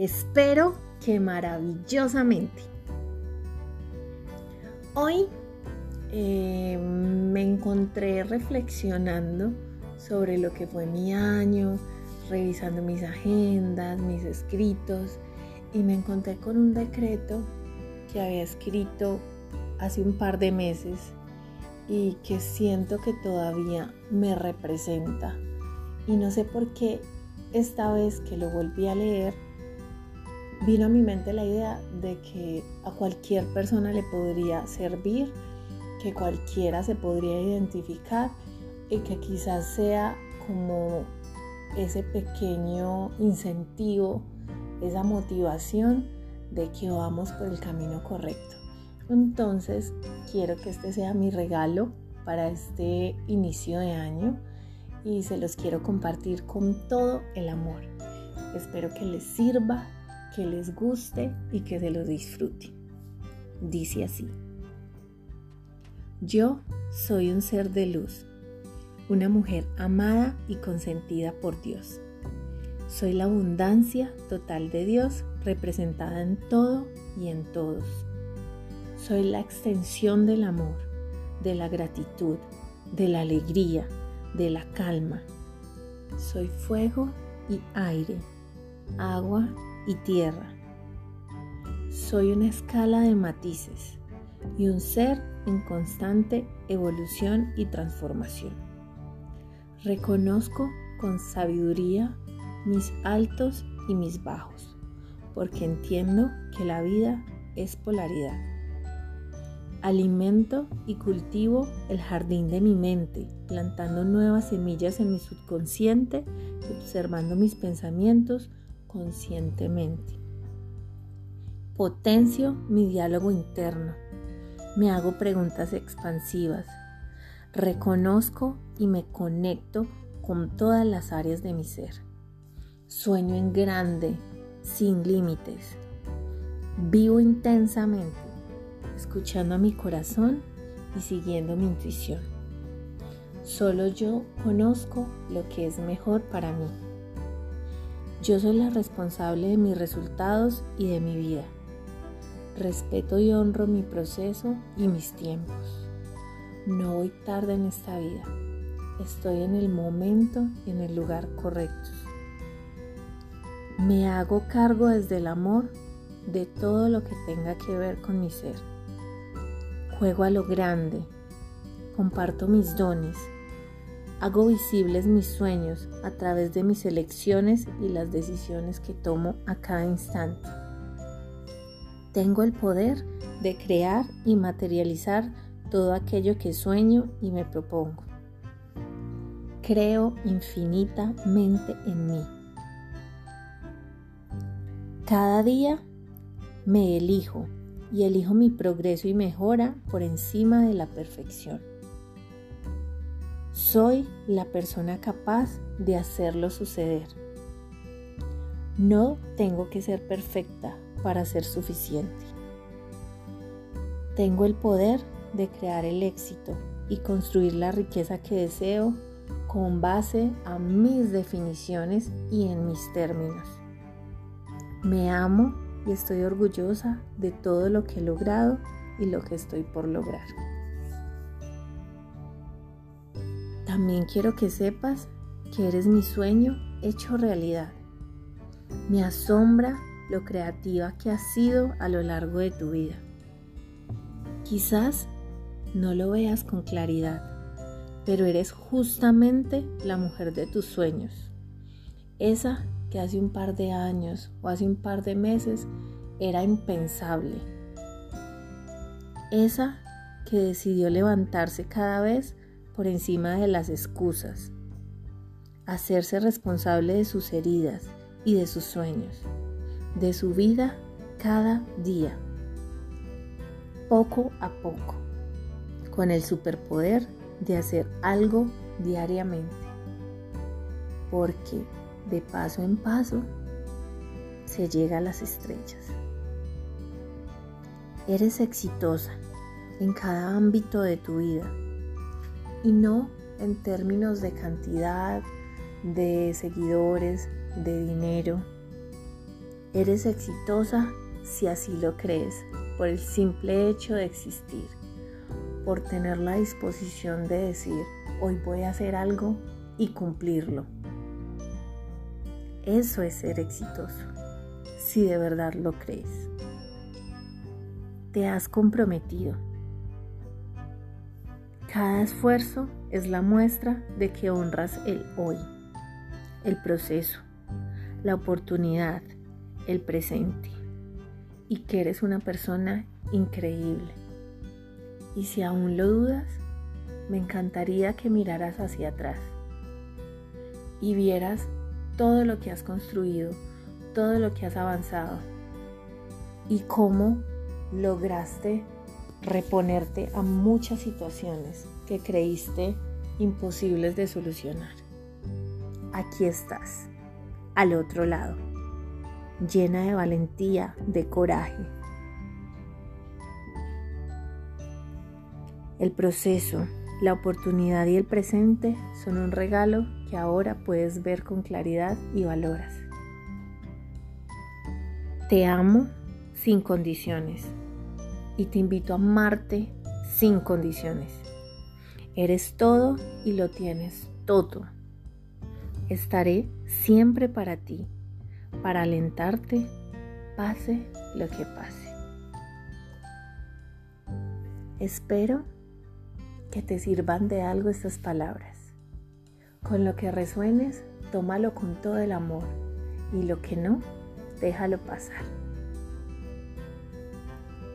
Espero que maravillosamente. Hoy eh, me encontré reflexionando sobre lo que fue mi año, revisando mis agendas, mis escritos y me encontré con un decreto que había escrito hace un par de meses y que siento que todavía me representa. Y no sé por qué esta vez que lo volví a leer vino a mi mente la idea de que a cualquier persona le podría servir, que cualquiera se podría identificar y que quizás sea como ese pequeño incentivo, esa motivación de que vamos por el camino correcto. Entonces, quiero que este sea mi regalo para este inicio de año y se los quiero compartir con todo el amor. Espero que les sirva, que les guste y que se lo disfruten. Dice así. Yo soy un ser de luz, una mujer amada y consentida por Dios. Soy la abundancia total de Dios representada en todo y en todos. Soy la extensión del amor, de la gratitud, de la alegría, de la calma. Soy fuego y aire, agua y tierra. Soy una escala de matices y un ser en constante evolución y transformación. Reconozco con sabiduría mis altos y mis bajos, porque entiendo que la vida es polaridad. Alimento y cultivo el jardín de mi mente, plantando nuevas semillas en mi subconsciente y observando mis pensamientos conscientemente. Potencio mi diálogo interno. Me hago preguntas expansivas. Reconozco y me conecto con todas las áreas de mi ser. Sueño en grande, sin límites. Vivo intensamente, escuchando a mi corazón y siguiendo mi intuición. Solo yo conozco lo que es mejor para mí. Yo soy la responsable de mis resultados y de mi vida. Respeto y honro mi proceso y mis tiempos. No voy tarde en esta vida. Estoy en el momento y en el lugar correcto. Me hago cargo desde el amor de todo lo que tenga que ver con mi ser. Juego a lo grande. Comparto mis dones Hago visibles mis sueños a través de mis elecciones y las decisiones que tomo a cada instante. Tengo el poder de crear y materializar todo aquello que sueño y me propongo. Creo infinitamente en mí. Cada día me elijo y elijo mi progreso y mejora por encima de la perfección. Soy la persona capaz de hacerlo suceder. No tengo que ser perfecta para ser suficiente. Tengo el poder de crear el éxito y construir la riqueza que deseo con base a mis definiciones y en mis términos. Me amo y estoy orgullosa de todo lo que he logrado y lo que estoy por lograr. También quiero que sepas que eres mi sueño hecho realidad. Me asombra lo creativa que has sido a lo largo de tu vida. Quizás no lo veas con claridad, pero eres justamente la mujer de tus sueños. Esa que hace un par de años o hace un par de meses era impensable. Esa que decidió levantarse cada vez por encima de las excusas, hacerse responsable de sus heridas y de sus sueños, de su vida cada día, poco a poco, con el superpoder de hacer algo diariamente, porque de paso en paso se llega a las estrellas. Eres exitosa en cada ámbito de tu vida y no en términos de cantidad, de seguidores, de dinero. Eres exitosa si así lo crees, por el simple hecho de existir, por tener la disposición de decir, hoy voy a hacer algo y cumplirlo. Eso es ser exitoso, si de verdad lo crees. Te has comprometido. Cada esfuerzo es la muestra de que honras el hoy, el proceso, la oportunidad, el presente y que eres una persona increíble. Y si aún lo dudas, me encantaría que miraras hacia atrás y vieras todo lo que has construido, todo lo que has avanzado y cómo lograste reponerte a muchas situaciones que creíste imposibles de solucionar. Aquí estás, al otro lado, llena de valentía, de coraje. El proceso, la oportunidad y el presente son un regalo que ahora puedes ver con claridad y valoras. Te amo sin condiciones y te invito a amarte sin condiciones. Eres todo y lo tienes todo. Estaré siempre para ti, para alentarte, pase lo que pase. Espero que te sirvan de algo estas palabras. Con lo que resuenes, tómalo con todo el amor y lo que no, déjalo pasar.